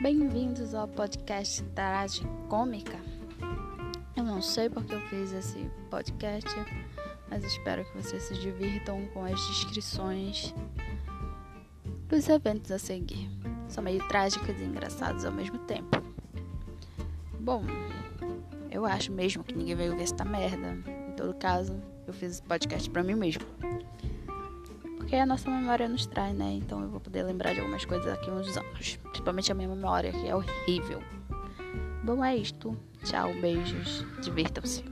Bem-vindos ao podcast Taragem Cômica. Eu não sei porque eu fiz esse podcast, mas espero que vocês se divirtam com as descrições dos eventos a seguir. São meio trágicos e engraçados ao mesmo tempo. Bom, eu acho mesmo que ninguém veio ver esta merda. Em todo caso, eu fiz esse podcast pra mim mesmo. Porque a nossa memória nos trai, né? Então eu vou poder lembrar de algumas coisas daqui a uns anos. Principalmente a minha memória, que é horrível. Bom, é isto. Tchau, beijos. Divirtam-se.